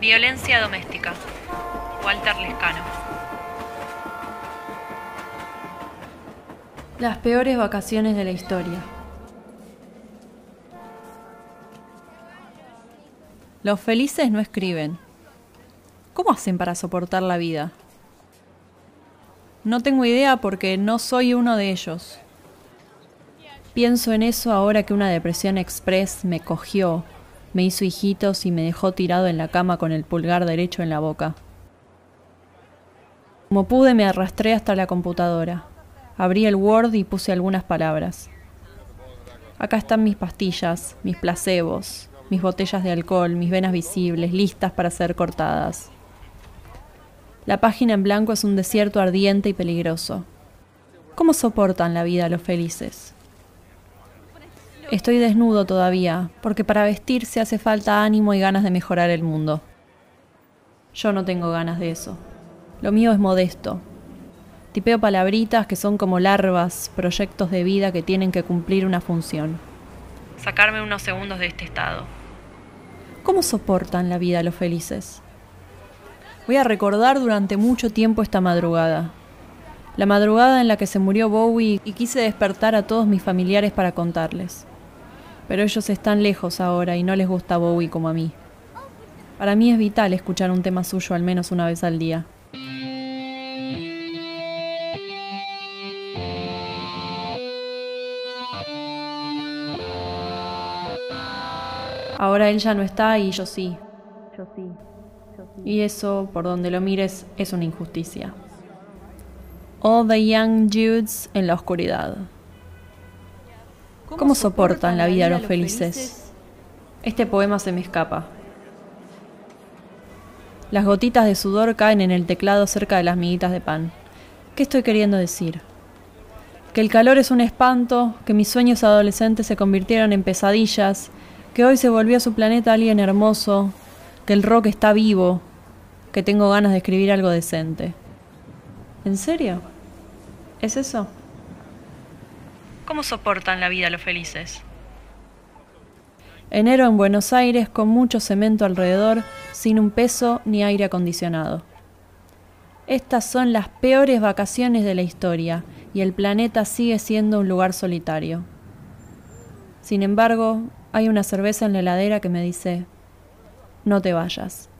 Violencia doméstica. Walter Lescano. Las peores vacaciones de la historia. Los felices no escriben. ¿Cómo hacen para soportar la vida? No tengo idea porque no soy uno de ellos. Pienso en eso ahora que una depresión express me cogió, me hizo hijitos y me dejó tirado en la cama con el pulgar derecho en la boca. Como pude me arrastré hasta la computadora. Abrí el Word y puse algunas palabras. Acá están mis pastillas, mis placebos, mis botellas de alcohol, mis venas visibles, listas para ser cortadas. La página en blanco es un desierto ardiente y peligroso. ¿Cómo soportan la vida los felices? Estoy desnudo todavía, porque para vestirse hace falta ánimo y ganas de mejorar el mundo. Yo no tengo ganas de eso. Lo mío es modesto. Tipeo palabritas que son como larvas, proyectos de vida que tienen que cumplir una función. Sacarme unos segundos de este estado. ¿Cómo soportan la vida los felices? Voy a recordar durante mucho tiempo esta madrugada. La madrugada en la que se murió Bowie y quise despertar a todos mis familiares para contarles pero ellos están lejos ahora y no les gusta Bowie como a mí. Para mí es vital escuchar un tema suyo al menos una vez al día. Ahora él ya no está y yo sí. Yo sí. Y eso, por donde lo mires, es una injusticia. All the Young Judes en la oscuridad. ¿Cómo soportan la vida los felices? Este poema se me escapa. Las gotitas de sudor caen en el teclado cerca de las miguitas de pan. ¿Qué estoy queriendo decir? Que el calor es un espanto, que mis sueños adolescentes se convirtieron en pesadillas, que hoy se volvió a su planeta alguien hermoso, que el rock está vivo, que tengo ganas de escribir algo decente. ¿En serio? ¿Es eso? ¿Cómo soportan la vida los felices? Enero en Buenos Aires con mucho cemento alrededor, sin un peso ni aire acondicionado. Estas son las peores vacaciones de la historia y el planeta sigue siendo un lugar solitario. Sin embargo, hay una cerveza en la heladera que me dice, no te vayas.